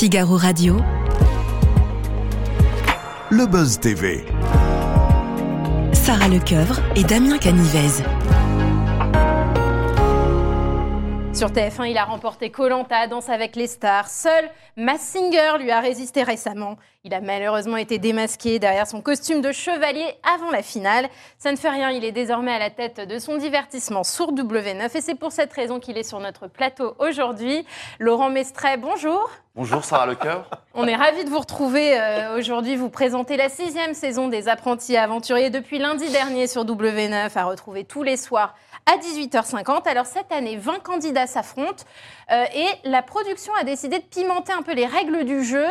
Figaro Radio. Le Buzz TV. Sarah Lecoeuvre et Damien Canivez. Sur TF1, il a remporté Colanta, Danse avec les stars. Seul Mass Singer lui a résisté récemment. Il a malheureusement été démasqué derrière son costume de chevalier avant la finale. Ça ne fait rien, il est désormais à la tête de son divertissement sur W9 et c'est pour cette raison qu'il est sur notre plateau aujourd'hui. Laurent Mestret, bonjour. Bonjour Sarah Lecoeur. On est ravis de vous retrouver euh, aujourd'hui. Vous présentez la sixième saison des apprentis aventuriers depuis lundi dernier sur W9 à retrouver tous les soirs à 18h50. Alors cette année, 20 candidats s'affrontent euh, et la production a décidé de pimenter un peu les règles du jeu.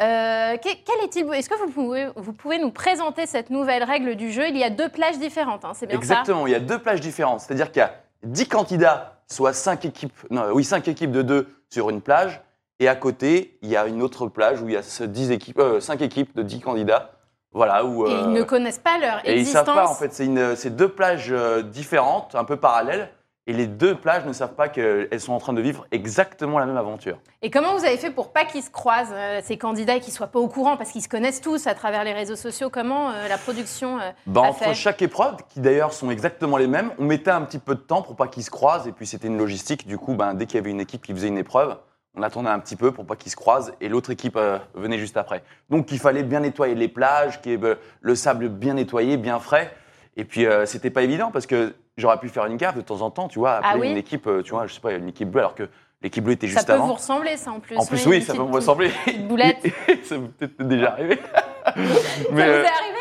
Euh, quel est-il Est-ce que vous pouvez, vous pouvez nous présenter cette nouvelle règle du jeu? Il y a deux plages différentes, hein, c'est bien Exactement, il y a deux plages différentes. C'est-à-dire qu'il y a 10 candidats, soit 5 équipes, non, oui, 5 équipes de 2 sur une plage. Et à côté, il y a une autre plage où il y a 10 équipes, 5 euh, équipes de 10 candidats. Voilà, où, et ils ne connaissent pas leur et existence. ils savent pas, en fait. C'est deux plages différentes, un peu parallèles. Et les deux plages ne savent pas qu'elles sont en train de vivre exactement la même aventure. Et comment vous avez fait pour pas qu'ils se croisent, euh, ces candidats, et qu'ils soient pas au courant, parce qu'ils se connaissent tous à travers les réseaux sociaux Comment euh, la production euh, a Entre fait? chaque épreuve, qui d'ailleurs sont exactement les mêmes, on mettait un petit peu de temps pour pas qu'ils se croisent, et puis c'était une logistique. Du coup, ben, dès qu'il y avait une équipe qui faisait une épreuve, on attendait un petit peu pour pas qu'ils se croisent, et l'autre équipe venait juste après. Donc il fallait bien nettoyer les plages, qu'il y ait le sable bien nettoyé, bien frais. Et puis c'était pas évident parce que j'aurais pu faire une gaffe de temps en temps, tu vois, appeler Ah oui une équipe, euh, tu vois, je sais pas, une équipe bleue, alors que l'équipe bleue était juste Ça peut avant. vous ressembler, ça, en plus. en plus, oui, une ça peut me ressembler. petite boulette. ça peut peut-être déjà arrivé. Ça Mais, vous euh, est arrivé,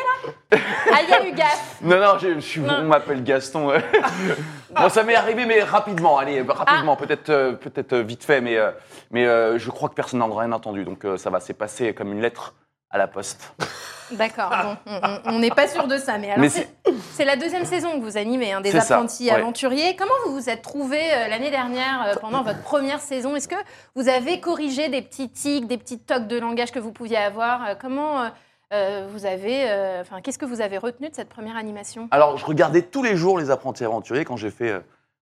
là? Ah, il y a eu gaffe non, non, je, je suis- Non. on m'appelle Gaston. bon, ça m'est arrivé, mais rapidement, allez, Ah. rapidement, peut-être euh, peut-être euh, vite fait, mais, euh, mais euh, je crois que personne n'en a rien entendu, donc euh, ça va, c'est passé comme une lettre à la poste. D'accord, bon, on- n'est pas sûr de ça. Mais alors, c'est la deuxième saison que vous animez, hein, des ça, apprentis ouais. aventuriers. Comment vous vous êtes trouvé euh, l'année dernière euh, pendant votre première saison? Est-ce que vous avez corrigé des petits tics, des petits tocs de langage que vous pouviez avoir? Euh, Comment vous avez, enfin, qu'est-ce que vous avez retenu de cette première animation? Alors, je regardais tous les jours les apprentis aventuriers quand j'ai fait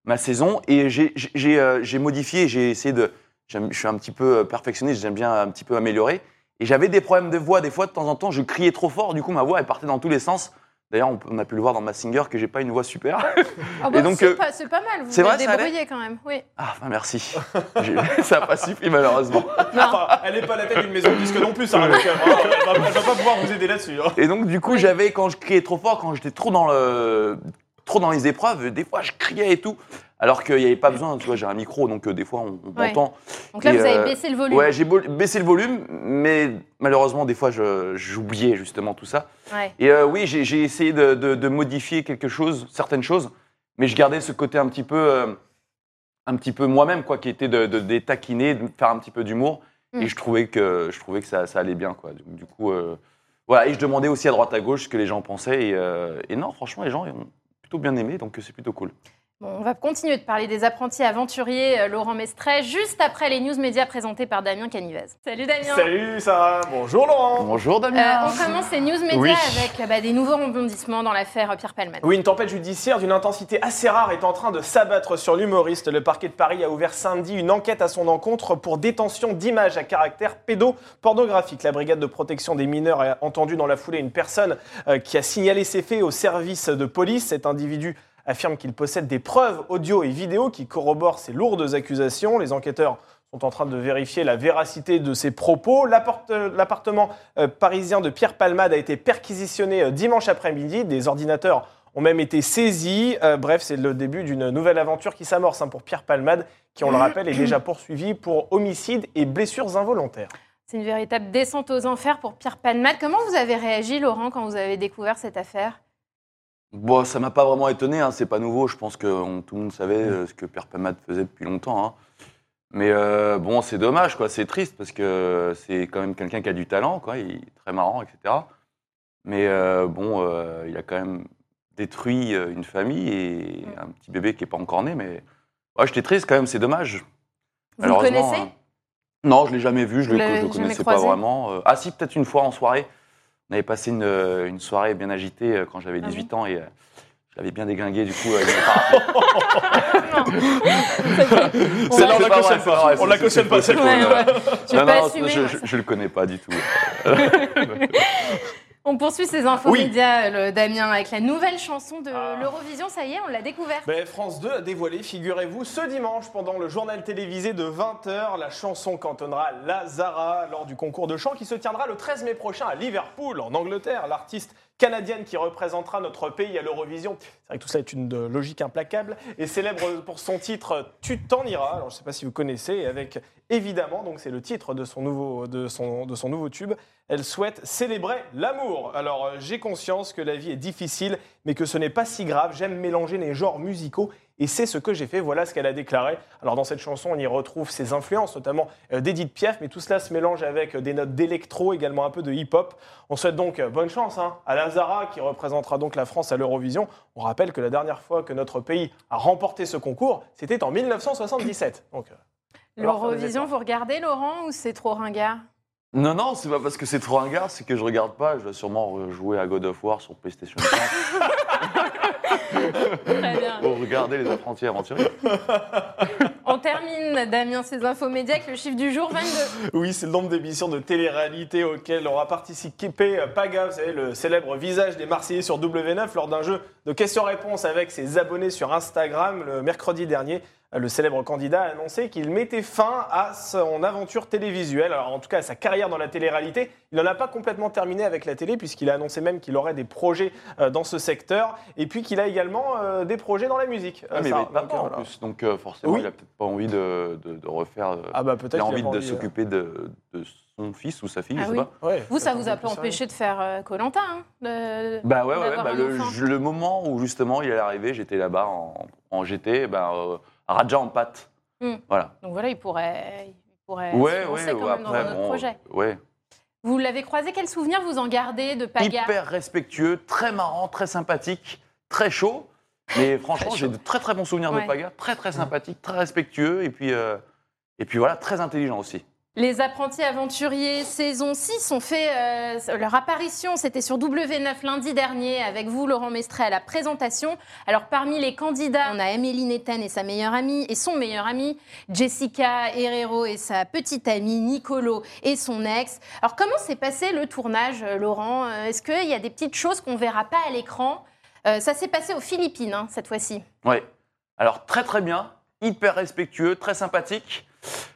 ma saison et j'ai- modifié, j'ai essayé de. Je suis un petit peu perfectionniste, j'aime bien un petit peu améliorer. Et j'avais des problèmes de voix. Des fois, de temps en temps, je criais trop fort. Du coup, ma voix, elle partait dans tous les sens. D'ailleurs, on, a pu le voir dans ma singer que j'ai pas une voix super. Donc, c'est euh, pas, c'est pas mal, vous c'est vous ça débrouillé quand même. Oui. Ah, enfin, merci. Ça n'a pas suffi, malheureusement. Enfin, elle n'est pas la tête d'une maison de disque non plus, Sarah Lecoeur. hein. Elle va, elle va pas pouvoir vous aider là-dessus. hein. Et donc, du coup, j'avais, quand je criais trop fort, quand j'étais trop dans le. Trop dans les épreuves, des fois je criais et tout, alors qu'il n'y avait pas besoin, tu vois, j'ai un micro, donc euh, des fois on, on Ouais. m'entend. Donc là, Et, vous avez euh, baissé le volume. Ouais, j'ai baissé le volume, mais malheureusement, des fois, je- j'oubliais justement tout ça. Ouais. Et euh, oui, j'ai j'ai essayé de, de- de modifier quelque chose, certaines choses, mais je gardais ce côté un petit peu, euh, un petit peu moi-même, quoi, qui était de, de, de les taquiner, de faire un petit peu d'humour. Mm. Et je trouvais que, je trouvais que ça, ça allait bien, quoi. Du, du coup, euh, voilà. Et je demandais aussi à droite à gauche ce que les gens pensaient. Et, euh, et non, franchement, les gens ils ont plutôt bien aimé, donc c'est plutôt cool. Bon, on va continuer de parler des apprentis aventuriers, euh, Laurent Mestret, juste après les news médias présentés par Damien Canivez. Salut Damien Salut Sarah, bonjour Laurent. Bonjour Euh, Damien. on commence ces news médias Oui. avec euh, bah, des nouveaux rebondissements dans l'affaire Pierre Palmade. Oui, une tempête judiciaire d'une intensité assez rare est en train de s'abattre sur l'humoriste. Le parquet de Paris a ouvert samedi une enquête à son encontre pour détention d'images à caractère pédopornographique. La brigade de protection des mineurs a entendu dans la foulée une personne euh, qui a signalé ces faits au service de police. Cet individu affirme qu'il possède des preuves audio et vidéo qui corroborent ces lourdes accusations. Les enquêteurs sont en train de vérifier la véracité de ses propos. L'appart- L'appartement euh, parisien de Pierre Palmade a été perquisitionné euh, dimanche après-midi. Des ordinateurs ont même été saisis. Euh, bref, c'est le début d'une nouvelle aventure qui s'amorce hein, pour Pierre Palmade, qui, on le rappelle, est déjà poursuivi pour homicide et blessures involontaires. C'est une véritable descente aux enfers pour Pierre Palmade. Comment vous avez réagi, Laurent, quand vous avez découvert cette affaire? Bon, ça m'a pas vraiment étonné, hein, c'est pas nouveau. Je pense que on- tout le monde savait euh, ce que Pierre Palmade faisait depuis longtemps. hein. Mais euh, bon, c'est dommage, quoi. C'est triste parce que c'est quand même quelqu'un qui a du talent, quoi. Il est très marrant, etc. Mais euh, bon, il a quand même détruit une famille et un petit bébé qui est pas encore né. Mais ouais, j'étais triste quand même. C'est dommage. Vous le connaissez? hein. Non, je l'ai jamais vu. Je Vous le, le connaissais pas vraiment. Ah si, peut-être une fois en soirée. On avait passé une, euh, une soirée bien agitée euh, quand j'avais Ah 18 ans et euh, Je l'avais bien déglingué, du coup. pas rappelé. On la C'est pas cautionne c'est pas. On la c'est- cautionne c'est pas, c'est Ouais, faux. ouais. Veux Non, non, je, ouais. je, je le connais pas du tout. On poursuit ces infos Oui. médias, le Damien, avec la nouvelle chanson de Ah. l'Eurovision. Ça y est, on l'a découverte. Ben, France 2 a dévoilé, figurez-vous, ce dimanche pendant le journal télévisé de 20h, la chanson cantonnera Lazara lors du concours de chant qui se tiendra le 13 mai prochain à Liverpool, en Angleterre. L'artiste canadienne qui représentera notre pays à l'Eurovision. C'est vrai que tout ça est une euh, logique implacable et célèbre pour son titre Tu t'en iras. Alors je ne sais pas si vous connaissez, avec évidemment, donc c'est le titre de son nouveau, de son nouveau tube. Elle souhaite célébrer l'amour. Alors euh, j'ai conscience que la vie est difficile, mais que ce n'est pas si grave. J'aime mélanger les genres musicaux et c'est ce que j'ai fait. Voilà ce qu'elle a déclaré. Alors dans cette chanson, on y retrouve ses influences, notamment euh, d'Edith Piaf, mais tout cela se mélange avec euh, des notes d'électro, également un peu de hip-hop. On souhaite donc euh, bonne chance hein, à Lazara qui représentera donc la France à l'Eurovision. On rappelle que la dernière fois que notre pays a remporté ce concours, c'était en 1977. Donc, euh, alors, faire des L'Eurovision, vous regardez, Laurent, ou c'est trop ringard? Non, non, c'est pas parce que c'est trop ringard, c'est que je regarde pas. Je vais sûrement jouer à God of War sur PlayStation 5 Très bien. pour regarder les apprentis aventuriers. On termine, Damien, ces infos médias avec le chiffre du jour 22. Oui, c'est le nombre d'émissions de télé-réalité auxquelles aura participé Paga, vous savez, le célèbre visage des Marseillais sur W9 lors d'un jeu de questions-réponses avec ses abonnés sur Instagram le mercredi dernier. Euh, Le célèbre candidat a annoncé qu'il mettait fin à son aventure télévisuelle, alors en tout cas à sa carrière dans la télé-réalité. Il n'en a pas complètement terminé avec la télé puisqu'il a annoncé même qu'il aurait des projets euh, dans ce secteur et puis qu'il a également euh, des projets dans la musique. Ah, Euh, mais ça, donc, en plus, donc euh, forcément, Oui. il a peut-être pas envie de, de- de refaire. euh, Ah bah peut-être il a envie pas de euh. s'occuper de, de son fils ou sa fille, Ah je sais oui. pas. Ouais, Vous, ça vous a un pas empêché de faire Colanta hein, de- Bah ouais, ouais, ouais, d'avoir bah le, moment où justement il est arrivé, j'étais là-bas en, en GT, bah, euh, Raja en pâte. Hmm. Voilà. Donc voilà, il pourrait, il pourrait Ouais, se ouais, quand ouais, même dans notre bon, projet. ouais. Vous l'avez croisé, quel souvenir vous en gardez de Paga? Hyper respectueux, très marrant, très sympathique, très chaud. Mais franchement, j'ai de très très bons souvenirs de Paga, très très sympathique, très respectueux et puis, euh, et puis voilà, très intelligent aussi. Les apprentis aventuriers saison 6 ont fait euh, leur apparition. C'était sur W9 lundi dernier avec vous, Laurent Mestré, à la présentation. Alors, parmi les candidats, on a Amélie Netten et sa meilleure amie et son meilleur ami, Jessica Herrero et sa petite amie, Nicolo et son ex. Alors, comment s'est passé le tournage, euh, Laurent? Euh, Est-ce qu'il y a des petites choses qu'on verra pas à l'écran? Ça s'est passé aux Philippines, hein, cette fois-ci. Ouais. Alors très très bien, hyper respectueux, très sympathique,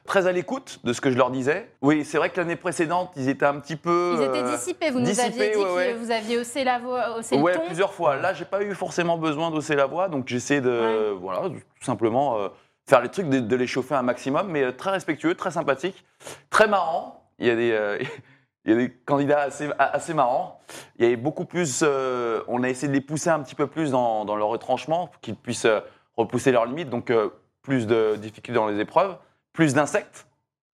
très à l'écoute de ce que je leur disais. Oui, c'est vrai que l'année précédente, ils étaient un petit peu. Ils étaient euh, dissipés. Vous nous dissipés, aviez dit ouais, que ouais. vous aviez haussé la voix, haussé Ouais, le ton. plusieurs fois. Là, j'ai pas eu forcément besoin d'hausser la voix, donc j'essaie de, voilà, tout simplement euh, faire les trucs, de, de les chauffer un maximum, mais euh, très respectueux, très sympathique, très marrant. Il y a des, euh, il y a des candidats assez, marrants. Il y avait beaucoup plus. euh, on a essayé de les pousser un petit peu plus dans, dans leur retranchement, pour qu'ils puissent repousser leurs limites. Donc euh, plus de difficultés dans les épreuves, plus d'insectes.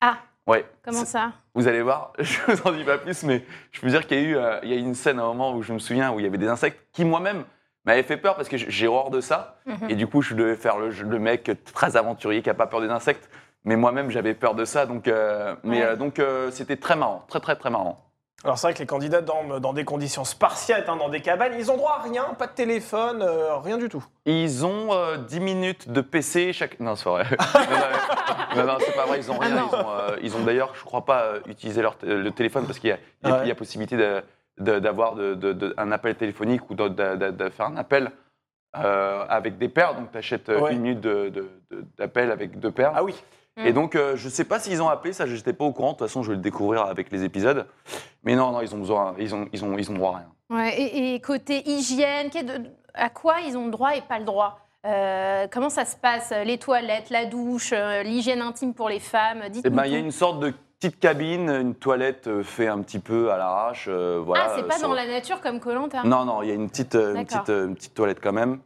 Ah. Ouais. Comment ça? Vous allez voir, je vous en dis pas plus, mais je peux dire qu'il y a eu euh, il y a eu une scène à un moment où je me souviens où il y avait des insectes qui moi-même m'avaient fait peur parce que j'ai horreur de ça. Mhm. Et du coup, je devais faire le, le mec très aventurier qui a pas peur des insectes. Mais moi-même, j'avais peur de ça. Donc, euh, mais, Ouais. euh, donc c'était très marrant, très très très marrant. Alors c'est vrai que les candidats dorment dans des conditions spartiates, hein, dans des cabanes, ils ont droit à rien, pas de téléphone, euh, rien du tout. Ils ont euh, 10 minutes de PC chaque. Non, c'est vrai. non, non, non, c'est pas vrai. Ils ont Ah rien. non. ils ont, euh, ils ont d'ailleurs, je crois pas, euh, utilisé leur le téléphone parce qu'il y a, il y a- Ouais. il y a possibilité d'avoir de, de- de- un appel téléphonique ou de, de- de- de faire un appel euh, avec des paires. Donc, tu achètes Ouais. une minute de- de- de- d'appel avec deux paires. Ah oui. Et donc, euh, je sais pas s'ils ont appelé, ça, je n'étais pas au courant. De toute façon, je vais le découvrir avec les épisodes. Mais non, non, ils ont besoin, ils ont, ils ont, ils ont droit à rien. Ouais, et, et côté hygiène, à quoi ils ont le droit et pas le droit? Euh, Comment ça se passe Les toilettes, la douche, euh, l'hygiène intime pour les femmes? Eh ben, il y a une sorte de petite cabine, une toilette euh, fait un petit peu à l'arrache. euh, voilà, ah, c'est pas sur- dans la nature comme Colanta Non, non, il y a une petite, euh, une D'accord. petite, euh, une petite toilette quand même.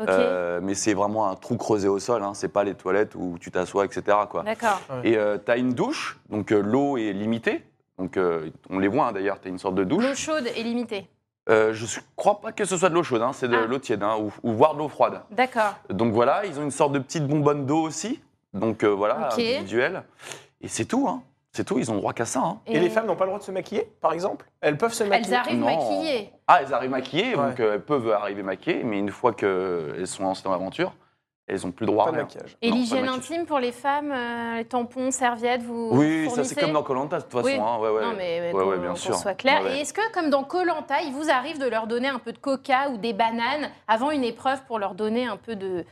Ok, Euh, mais c'est vraiment un trou creusé au sol. Hein. C'est pas les toilettes où tu t'assois, etc. Quoi. d'accord. Et tu as une douche, donc euh, l'eau est limitée. Donc euh, on les voit hein, d'ailleurs, tu as une sorte de douche. L'eau chaude est limitée. Euh, je ne crois pas que ce soit de l'eau chaude, hein, c'est de Ah. l'eau tiède, hein, ou, ou voire de l'eau froide. D'accord. Donc voilà, ils ont une sorte de petite bonbonne d'eau aussi. Donc euh, voilà, Ok. individuelle. Et c'est tout. Hein. C'est tout, ils ont droit qu'à ça. hein. Et, les femmes n'ont pas le droit de se maquiller, par exemple? Elles peuvent se maquiller? Elles arrivent Non. maquillées. Ah, elles arrivent maquillées, Ouais. donc euh, elles peuvent arriver maquillées, mais une fois qu'elles sont lancées dans l'aventure, elles n'ont plus le droit Pas à de rien. maquillage. Et Non, pas de l'hygiène maquillage. intime pour les femmes, euh, les tampons, serviettes, vous Oui, ça fournissez c'est comme dans Colanta de toute façon. Oui. hein, ouais, ouais. Non, mais Ouais, pour, ouais, bien pour sûr. soit clair. Ouais, ouais. Et est-ce que, comme dans Colanta, il vous arrive de leur donner un peu de coca ou des bananes avant une épreuve pour leur donner un peu de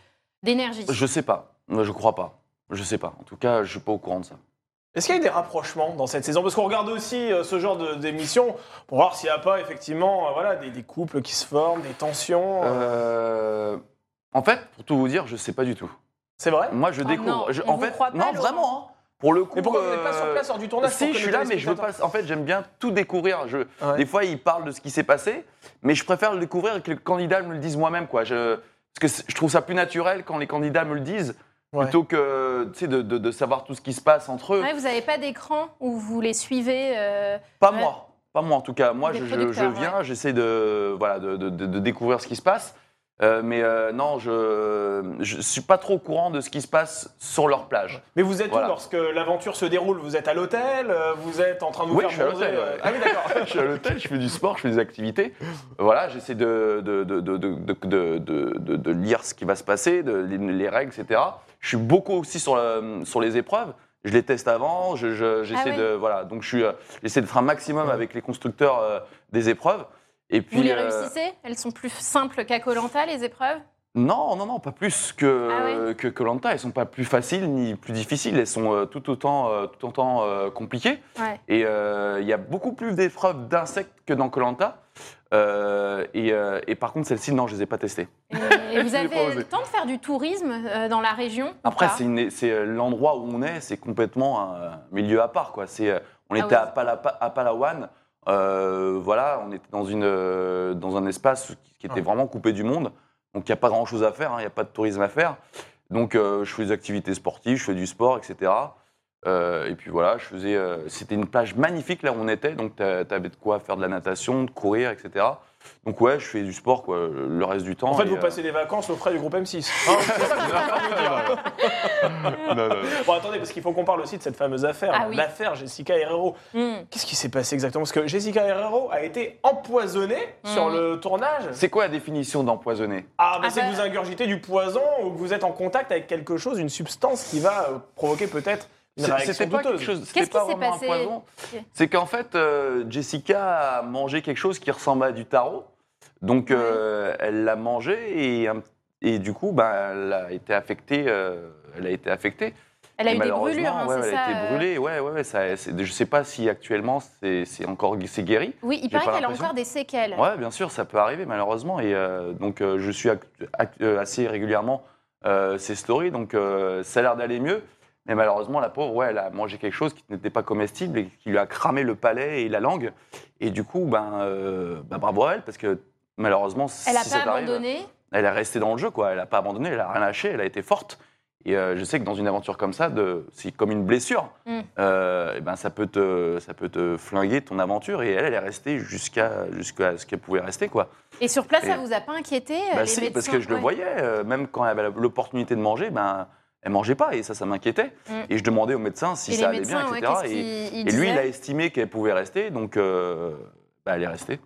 d'énergie? Je sais pas, Moi, je crois pas. Je sais pas. En tout cas, je suis pas au courant de ça. Est-ce qu'il y a eu des rapprochements dans cette saison? Parce qu'on regarde aussi euh, ce genre de- d'émission pour voir s'il n'y a pas effectivement euh, voilà, des, des couples qui se forment, des tensions. Euh, En fait, pour tout vous dire, je sais pas du tout. C'est vrai? Moi, je Oh découvre. non, je- on en vous fait, croit pas, non, Laurent. vraiment. hein. Pour le coup. Mais pourquoi vous n'êtes pas sur euh, place lors du tournage pour Si, que je suis là, mais je veux pas. En fait, j'aime bien tout découvrir. Je, Ouais. Des fois, ils parlent de ce qui s'est passé, mais je préfère le découvrir et que les candidats me le disent moi-même, quoi. Je, parce que c'est- je trouve ça plus naturel quand les candidats me le disent, Ouais. plutôt que de, de- de savoir tout ce qui se passe entre eux. Ouais, Vous n'avez pas d'écran où vous les suivez euh, Pas Ouais. moi. Pas moi, en tout cas. Moi, je, viens, j'essaie de, voilà, de, de- de- de découvrir ce qui se passe. Euh, mais euh, non, je ne suis pas trop au courant de ce qui se passe sur leur plage. Mais vous êtes Voilà. où lorsque l'aventure se déroule Vous êtes à l'hôtel euh, Vous êtes en train de vous Oui, faire je suis à l'hôtel, euh, ouais. Ah oui, d'accord. je suis à l'hôtel, je fais du sport, je fais des activités. Voilà, j'essaie de, de, de, de, de, de- de- de- de lire ce qui va se passer, les règles, etc. Je suis beaucoup aussi sur, le- sur les épreuves. Je les teste avant, je- je- j'essaie Ah oui. de voilà, donc je suis, euh, j'essaie d'être un maximum avec les constructeurs euh, des épreuves. Et puis Vous les euh, réussissez? Elles sont plus simples qu'à Colanta, les épreuves? Non, non, non, pas plus que Ah ouais euh, que Colanta. Elles sont pas plus faciles ni plus difficiles. Elles sont euh, tout autant, euh, tout autant euh, compliquées. Ouais. Et euh, il y a beaucoup plus d'épreuves d'insectes que dans Colanta. Et, euh, et par contre, celles-ci, non, je les ai pas testées. Et, et vous avez le temps de faire du tourisme euh, dans la région Après, c'est euh, l'endroit où on est, c'est complètement un milieu à part. Quoi. Euh, on Ah était à, Pala- à Palawan. euh, voilà, on était dans, une, euh, dans un espace qui était Ouais. vraiment coupé du monde. Donc, il n'y a pas grand-chose à faire, hein, il n'y a pas de tourisme à faire. Donc, euh, je fais des activités sportives, je fais du sport, etc. Euh, et puis voilà, je faisais. euh, c'était une plage magnifique là où on était, donc tu avais de quoi faire de la natation, de courir, etc. Donc ouais, je fais du sport quoi, le reste du temps. En fait, vous euh, passez des vacances au frais du groupe M6. Hein, non, non, non. Bon, attendez, parce qu'il faut qu'on parle aussi de cette fameuse affaire, Ah oui. l'affaire Jessica Herrero. Hmm. Qu'est-ce qui s'est passé exactement? Parce que Jessica Herrero a été empoisonnée sur Mhm. le tournage. C'est quoi la définition d'empoisonné Ah, bah Ah c'est bah- que vous ingurgitez du poison ou que vous êtes en contact avec quelque chose, une substance qui va provoquer peut-être C'était pas douteuse. quelque chose, Qu'est-ce qui s'est passé. C'est qu'en fait, euh, Jessica a mangé quelque chose qui ressemble à du tarot. Donc, euh, elle l'a mangé et, et du coup, ben, elle a été affectée. euh, elle a été affectée. Elle a Et eu des brûlures, hein, ouais, elle ça a été brûlée. Ouais, ouais. Ça, je sais pas si actuellement c'est encore c'est guéri. Oui, il paraît qu'elle a encore des séquelles. Ouais, bien sûr, ça peut arriver malheureusement. Et donc, je suis assez régulièrement ces stories. Donc, ça a l'air d'aller mieux. Mais malheureusement, la pauvre, ouais, elle a mangé quelque chose qui n'était pas comestible et qui lui a cramé le palais et la langue. Et du coup, ben, euh, ben, bravo à elle, parce que malheureusement, Elle n'a si pas ça abandonné. elle est restée dans le jeu, quoi. Elle n'a pas abandonné, elle a rien lâché, elle a été forte. Et euh, je sais que dans une aventure comme ça, c'est comme une blessure, Mm. euh, eh ben ça peut te, ça peut te flinguer ton aventure. Et elle, elle est restée jusqu'à, jusqu'à ce qu'elle pouvait rester, quoi. Et sur place, ça Et- vous a pas inquiété Bah les si, parce que je le voyais, euh, même quand elle avait l'opportunité de manger, ben elle mangeait pas et ça, ça m'inquiétait. Mm. Et je demandais au médecin si Et ça allait bien, médecins, etc. et, lui, il a estimé qu'elle pouvait rester, donc euh, bah, elle est restée.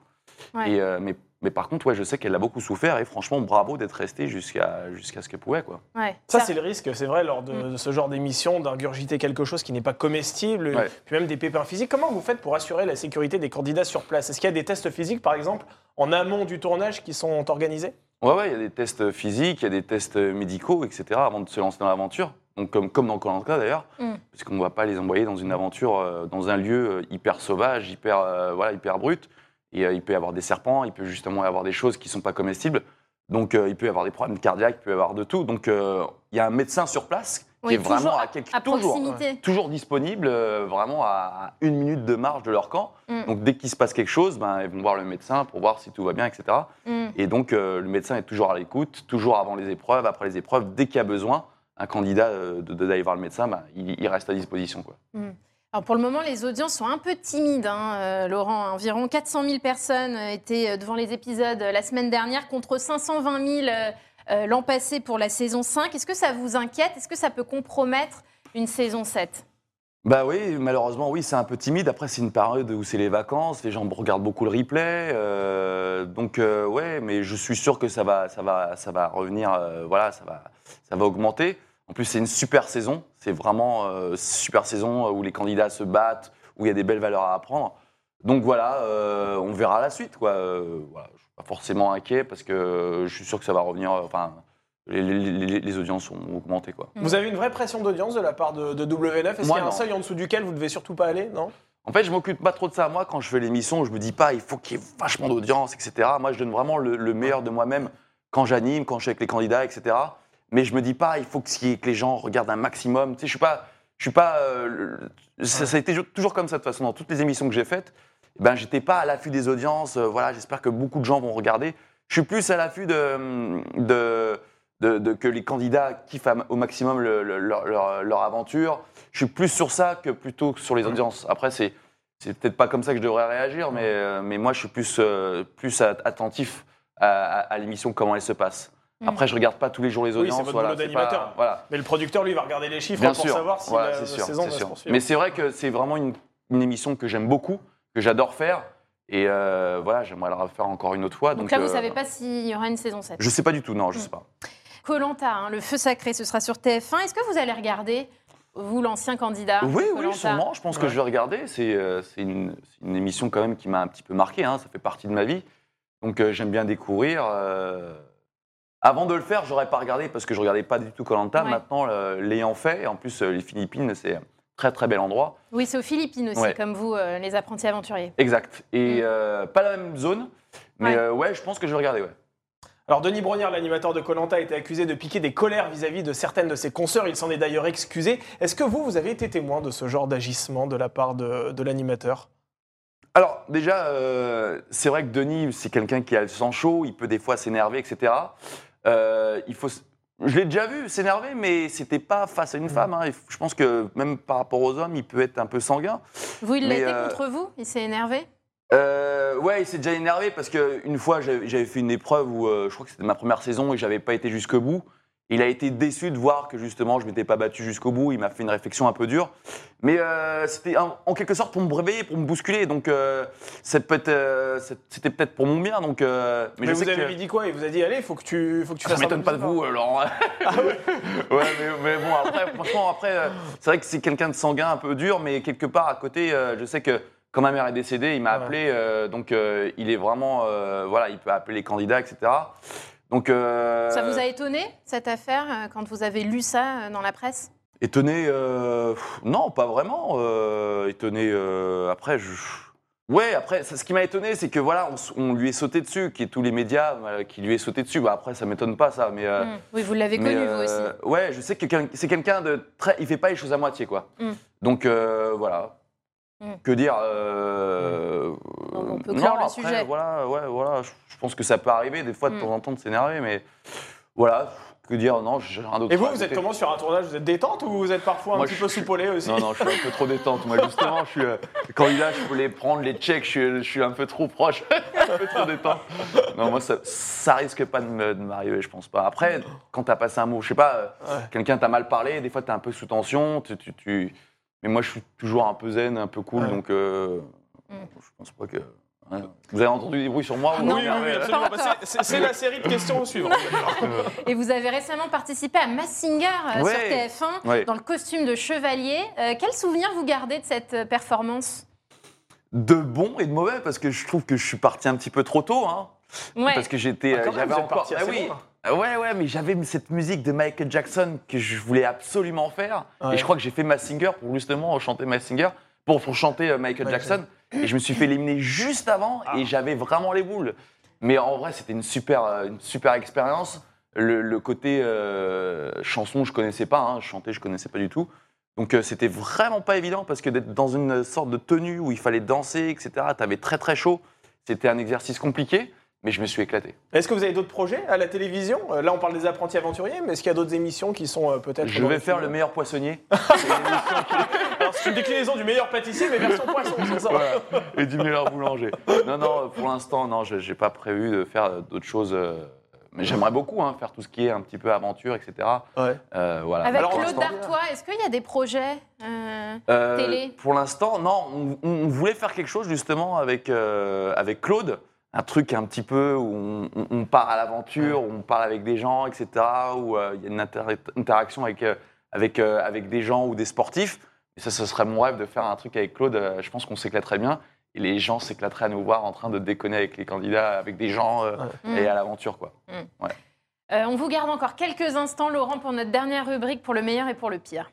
Ouais. Et, euh, mais, mais par contre, ouais, je sais qu'elle a beaucoup souffert et franchement, bravo d'être restée jusqu'à jusqu'à ce qu'elle pouvait, quoi. Ouais. Ça, Ça- c'est le risque, c'est vrai, lors de, Mm. de ce genre d'émission, d'ingurgiter quelque chose qui n'est pas comestible, Ouais. puis même des pépins physiques. Comment vous faites pour assurer la sécurité des candidats sur place? Est-ce qu'il y a des tests physiques, par exemple, en amont du tournage qui sont organisés? Ouais, ouais, il y a des tests physiques, il y a des tests médicaux, etc. avant de se lancer dans l'aventure. Donc comme, comme dans Koh-Lanta d'ailleurs, Mm. parce qu'on ne va pas les envoyer dans une aventure, euh, dans un lieu euh, hyper sauvage, hyper, euh, voilà, hyper brut. Et euh, il peut y avoir des serpents, il peut justement y avoir des choses qui ne sont pas comestibles. Donc il peut y avoir des problèmes cardiaques, il peut y avoir de tout. Donc il y a un médecin sur place qui Oui, est vraiment toujours à, quelque, à toujours, proximité. toujours disponible, euh, vraiment à une minute de marche de leur camp. Mm. Donc dès qu'il se passe quelque chose, ben, ils vont voir le médecin pour voir si tout va bien, etc. Hmm. Et donc, euh, le médecin est toujours à l'écoute, toujours avant les épreuves, après les épreuves, dès qu'il y a besoin, un candidat euh, d'aller voir le médecin, bah, il, il reste à disposition. Quoi. Alors pour le moment, les audiences sont un peu timides, hein, euh, Laurent. Environ 400 000 personnes euh, étaient euh, devant les épisodes euh, la semaine dernière contre 520 000 euh, euh, l'an passé pour la saison 5. Est-ce que ça vous inquiète? Est-ce que ça peut compromettre une saison 7 Bah oui, malheureusement, oui, c'est un peu timide. Après, c'est une période où c'est les vacances, les gens regardent beaucoup le replay. euh, donc, euh, ouais, mais je suis sûr que ça va, ça va, ça va revenir. euh, voilà, ça va, ça va augmenter. En plus, c'est une super saison. C'est vraiment euh, super saison où les candidats se battent, où il y a des belles valeurs à apprendre. Donc voilà, on verra la suite. Quoi. Pas forcément inquiet parce que je suis sûr que ça va revenir. Enfin, les, les- les- les audiences ont augmenté. Quoi. Vous avez une vraie pression d'audience de la part de, de W9 Est-ce qu'il y a un non. seuil en dessous duquel vous devez surtout pas aller Non? En fait, je m'occupe pas trop de ça. Moi, quand je fais l'émission, je me dis pas, il faut qu'il y ait vachement d'audience, etc. Moi, je donne vraiment le, le meilleur de moi-même quand j'anime, quand je suis avec les candidats, etc. Mais je me dis pas, il faut que, les gens regardent un maximum. Tu sais, je suis pas, je suis pas. euh, ça a été toujours comme ça de toute façon dans toutes les émissions que j'ai faites. Eh Ben, j'étais pas à l'affût des audiences. euh, voilà, j'espère que beaucoup de gens vont regarder. Je suis plus à l'affût de, de, de- de- que les candidats kiffent au maximum le- le- leur, leur- leur aventure. Je suis plus sur ça que plutôt que sur les audiences. Après, c'est c'est peut-être pas comme ça que je devrais réagir, mais, euh, mais moi, je suis plus, euh, plus a- attentif à, à- à l'émission, comment elle se passe. Mm. Après, je regarde pas tous les jours les Oui, audiences. c'est votre voilà, d'animateur. Voilà. Mais le producteur, lui, va regarder les chiffres Bien pour sûr. savoir si Voilà, la, c'est la sûr, saison va se sûr. poursuivre. Mais c'est vrai que c'est vraiment une, une émission que j'aime beaucoup, que j'adore faire. Et euh, voilà, j'aimerais la refaire encore une autre fois. Donc, Donc, là, vous euh, savez pas s'il y aura une saison 7. Je sais pas du tout, non, je Mm. sais pas. Colanta, hein, le feu sacré, ce sera sur TF1. Est-ce que vous allez regarder, vous, l'ancien candidat Oui, oui, sûrement. Je pense que je vais regarder. C'est euh, une, émission quand même qui m'a un petit peu marqué. hein. Ça fait partie de ma vie. Donc euh, j'aime bien découvrir. Avant de le faire, j'aurais pas regardé parce que je regardais pas du tout Colanta. Ouais. Maintenant, l'ayant fait, en plus les Philippines, c'est très très bel endroit. Oui, c'est aux Philippines aussi, Ouais. comme vous, euh, les apprentis aventuriers. Exact. Et Mm. euh, pas la même zone, mais Ouais. euh, ouais, je pense que je vais regarder. Ouais. Alors, Denis Brognard, l'animateur de Colanta, a été accusé de piquer des colères vis-à-vis de certaines de ses consoeurs. Il s'en est d'ailleurs excusé. Est-ce que vous, vous avez été témoin de ce genre d'agissement de la part de, de l'animateur? Alors, déjà, euh, c'est vrai que Denis, c'est quelqu'un qui a le sang chaud, il peut des fois s'énerver, etc. Euh, il faut, je l'ai déjà vu s'énerver, mais c'était pas face à une femme. hein. Je pense que même par rapport aux hommes, il peut être un peu sanguin. Vous, il l'a été euh, contre vous? Il s'est énervé? Euh, ouais, il s'est déjà énervé parce qu'une fois, j'avais j'avais fait une épreuve où euh, je crois que c'était ma première saison et j'avais pas été jusqu'au bout. Il a été déçu de voir que justement je m'étais pas battu jusqu'au bout. Il m'a fait une réflexion un peu dure, mais euh, c'était en, en quelque sorte pour me réveiller, pour me bousculer. Donc euh, peut-être, euh, c'était peut-être pour mon bien. Donc, euh, Mais, je vous sais avez que- lui dit quoi? Il vous a dit allez, faut que tu, faut que tu ça fasses un m'étonne pas de vous, fort. euh, Laurent. ouais, mais, mais bon, après, franchement, après, c'est vrai que c'est quelqu'un de sanguin, un peu dur, mais quelque part à côté, je sais que quand ma mère est décédée, il m'a Ouais. appelé, euh, donc euh, il est vraiment, euh, voilà, il peut appeler les candidats, etc. Donc, euh, Ça vous a étonné, cette affaire, euh, quand vous avez lu ça euh, dans la presse? Étonné euh, Non, pas vraiment. euh, étonné. après, je. Ouais, après, ce qui m'a étonné, c'est que voilà, on, lui est sauté dessus, ait tous les médias euh, qui lui est sauté dessus. Bah, après, ça m'étonne pas, ça, mais. euh, Hmm. Oui, vous l'avez connu, vous aussi. Ouais, je sais que c'est quelqu'un de très. Il fait pas les choses à moitié, quoi. Mm. Donc voilà. Mm. Que dire euh, Donc, on peut non, le après, sujet. Voilà, ouais, voilà. Je, je pense que ça peut arriver des fois de Mm. temps en temps de s'énerver, mais voilà. Que dire Non, j'ai rien d'autre. Et vous, vous êtes comment sur un tournage Vous êtes détente ou vous êtes parfois un Moi, petit je peu suis- soupolé aussi Non, non, je suis un peu trop détente. Moi, justement, je suis euh, candidat, je peux les prendre, les checks, je suis, je suis un peu trop proche, un peu trop détente. Non, moi, ça, ça risque pas de m'arriver, je pense pas. Après, quand t'as passé un mot, je sais pas, euh, Ouais. quelqu'un t'a mal parlé, des fois t'es un peu sous tension, tu, tu, tu- mais moi, je suis toujours un peu zen, un peu cool, Ouais. donc euh, Mm. je pense pas que. hein. Vous avez entendu des bruits sur moi vous Non, Oui, oui, absolument. Bah, c'est- la série de questions suivantes. Et vous avez récemment participé à Massinger euh, Ouais. sur TF1 Ouais. dans le costume de chevalier. Euh, quel souvenir vous gardez de cette euh, performance? De bon et de mauvais, parce que je trouve que je suis parti un petit peu trop tôt, hein. Ouais. Parce que j'étais. Ah, euh, j'avais encore. parti Ah oui. Ah Ouais, ouais, mais j'avais cette musique de Michael Jackson que je voulais absolument faire. Ouais. Et je crois que j'ai fait Massinger pour justement chanter Massinger, pour, pour chanter euh, Michael Ouais, Jackson. Et je me suis fait éliminer juste avant Ah. et j'avais vraiment les boules. Mais en vrai, c'était une super, euh, une super expérience. Le, le côté euh, chanson, je connaissais pas. Hein, chanter, je connaissais pas du tout. Donc euh, c'était vraiment pas évident parce que d'être dans une sorte de tenue où il fallait danser, etc. T'avais très très chaud. C'était un exercice compliqué, mais je me suis éclaté. Est-ce que vous avez d'autres projets à la télévision? Euh, Là, on parle des apprentis aventuriers, mais est-ce qu'il y a d'autres émissions qui sont euh, peut-être. Je vais faire le meilleur poissonnier. C'est une déclinaison du meilleur pâtissier, mais version poisson, c'est ça Voilà. Et du meilleur boulanger. Non, non, pour l'instant, non, je n'ai pas prévu de faire euh, d'autres choses mais j'aimerais beaucoup hein, faire tout ce qui est un petit peu aventure, etc. Ouais. Euh, voilà. Avec Alors, Claude Dartois, est-ce qu'il y a des projets euh, Euh, Télé? Pour l'instant, non. On, on voulait faire quelque chose justement avec, euh, avec Claude. Un truc un petit peu où on, on- on part à l'aventure, où on parle avec des gens, etc. Où euh, il y a une inter- interaction avec, euh, avec, euh, avec des gens ou des sportifs. Et ça, ce serait mon rêve de faire un truc avec Claude. Je pense qu'on s'éclaterait bien. Et les gens s'éclateraient à nous voir en train de déconner avec les candidats, avec des gens euh, Mm. et à l'aventure, quoi. Euh, on vous garde encore quelques instants, Laurent, pour notre dernière rubrique pour le meilleur et pour le pire.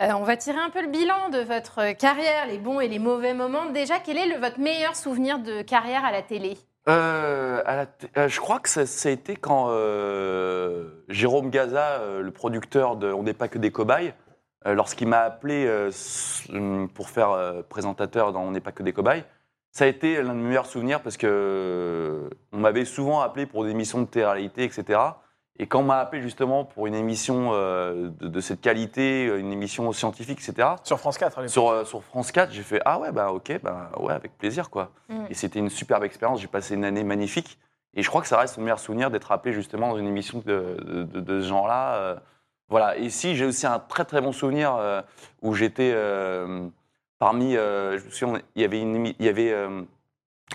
Euh, on va tirer un peu le bilan de votre carrière, les bons et les mauvais moments. Déjà, quel est le- votre meilleur souvenir de carrière à la télé? Euh, euh, je crois que ça, a été quand Jérôme Gaza, le producteur de On n'est pas que des cobayes, lorsqu'il m'a appelé hum, pour faire présentateur dans On n'est pas que des cobayes, ça a été l'un de mes meilleurs souvenirs parce que on m'avait souvent appelé pour des émissions de télé-réalité, etc. Et quand on m'a appelé justement pour une émission euh, de, de cette qualité, une émission scientifique, etc., Sur France 4, à l'époque. sur, euh, sur France 4, j'ai fait Ah ouais, bah ok, bah ouais, avec plaisir quoi. Mm. Et c'était une superbe expérience, j'ai passé une année magnifique. Et je crois que ça reste mon meilleur souvenir d'être appelé justement dans une émission de, de, ce genre-là. euh, voilà. Et si j'ai aussi un très très bon souvenir euh, où j'étais euh, parmi. euh, je me souviens, il y avait une. Il y avait.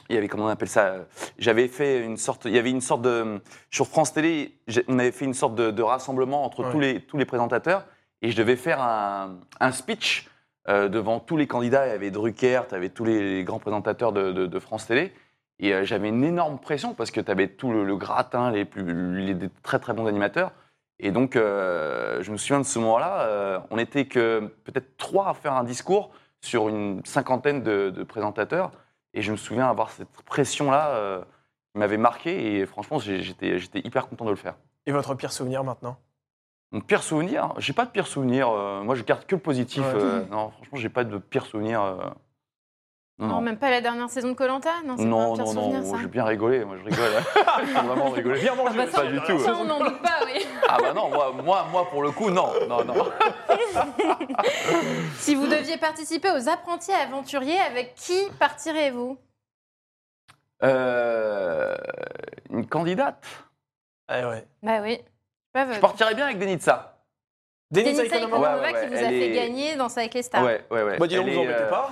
Il y avait comment on appelle ça euh, J'avais fait une sorte. Il y avait une sorte de sur France Télé. On avait fait une sorte de, de rassemblement entre Ouais. tous les tous les présentateurs et je devais faire un, un speech euh, devant tous les candidats. Il y avait Drucker, tu avais tous les grands présentateurs de, de- de France Télé. Et euh, j'avais une énorme pression parce que tu avais tout le, le gratin, les, plus, les très très bons animateurs. Et donc, euh, je me souviens de ce moment-là, on n'était que peut-être trois à faire un discours sur une cinquantaine de présentateurs. Et je me souviens avoir cette pression-là euh, qui m'avait marqué. Et franchement, j'étais hyper content de le faire. Et votre pire souvenir maintenant? Mon pire souvenir? J'ai pas de pire souvenir. euh, moi, je garde que le positif. Ouais. euh, non, franchement, j'ai pas de pire souvenir. euh, non, Non, même pas la dernière saison de Colanta? Non, c'est pas un non, pire non, souvenir, non, ça j'ai bien rigolé. Moi, je rigole. j'ai vraiment rigolé. Bien mangé. bah, ça, Pas du tout. Ça, on n'en doute pas, oui. Ah bah non, moi, moi, moi, pour le coup, non. non, non. si vous deviez participer aux apprentis aventuriers, avec qui partirez-vous? Euh, une candidate? Ah ouais. Bah oui. Pas Je partirais bien avec Denitsa. Denis Ouais, ouais, qui vous a fait est- gagner dans avec les stars. Ouais, ouais, ouais. Bah dis donc, Elle vous est, embêtez euh, pas.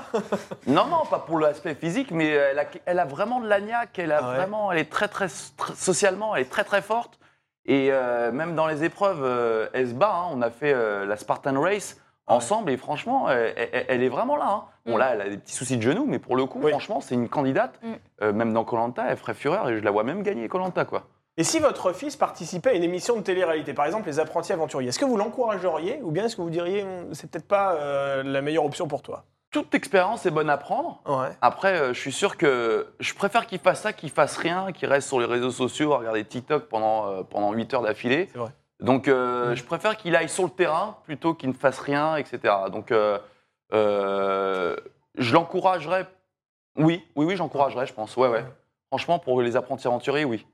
Non, non, pas pour l'aspect physique, mais elle a, elle a vraiment de l'agnac. Elle a Ah ouais. vraiment, elle est très, très, très- socialement, elle est très, très forte. Et euh, même dans les épreuves, euh, elle se bat. hein. On a fait euh, la Spartan Race ouais. ensemble et franchement, elle, elle- elle est vraiment là. hein. Bon, Mm. là, elle a des petits soucis de genoux, mais pour le coup, Oui. franchement, c'est une candidate. Mm. Euh, même dans Colanta, elle ferait fureur et je la vois même gagner Colanta, quoi. Et si votre fils participait à une émission de télé-réalité, par exemple Les Apprentis Aventuriers, est-ce que vous l'encourageriez ou bien est-ce que vous diriez hum, c'est peut-être pas la meilleure option pour toi? Toute expérience est bonne à prendre. Ouais. Après, euh, je suis sûr que je préfère qu'il fasse ça qu'il fasse rien, qu'il reste sur les réseaux sociaux à regarder TikTok pendant, euh, pendant 8 heures d'affilée. C'est vrai. Donc, euh, Mm. je préfère qu'il aille sur le terrain plutôt qu'il ne fasse rien, etc. Donc, euh, euh, je l'encouragerais. Oui, oui, oui, j'encouragerais, je pense. Ouais, ouais. Franchement, pour les apprentis aventuriers, oui.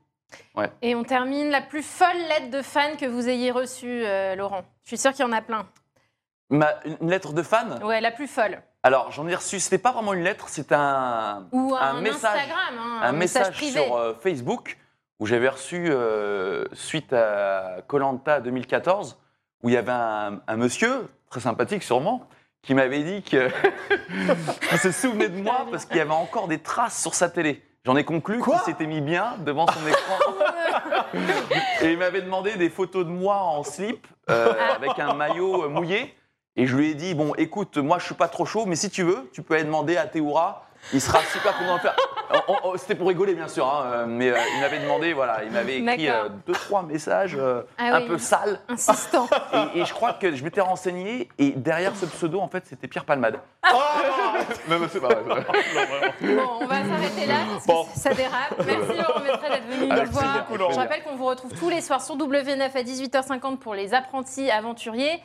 Et on termine la plus folle lettre de fan que vous ayez reçue, euh, Laurent. Je suis sûre qu'il y en a plein. Ma- une lettre de fan? Ouais, la plus folle. Alors, j'en ai reçu, c'était pas vraiment une lettre, c'est un, Ou un, Un message- Instagram, hein, un message, privé. sur euh, Facebook où j'avais reçu, euh, suite à Colanta 2014, où il y avait un, un monsieur, très sympathique sûrement, qui m'avait dit que qu'il se souvenait de moi parce qu'il y avait encore des traces sur sa télé. J'en ai conclu qu'il s'était mis bien devant son écran. Et il m'avait demandé des photos de moi en slip, euh, avec un maillot mouillé. Et je lui ai dit, bon, écoute, moi je suis pas trop chaud, mais si tu veux, tu peux aller demander à Théoura, il sera super content de le faire. C'était pour rigoler, bien sûr, hein, euh, mais euh, il m'avait demandé, voilà, il m'avait écrit euh, deux, trois messages euh, Ah un oui. peu sales. Insistant. Et, et je crois que je m'étais renseigné, et derrière ce pseudo, en fait, c'était Pierre Palmade. Ah Non, mais c'est pas vrai. Bon, on va s'arrêter là parce Bon. que ça dérape. Merci Laurent d'être venu nous voir. Je rappelle qu'on vous retrouve tous les soirs sur W9 à 18h50 pour les apprentis aventuriers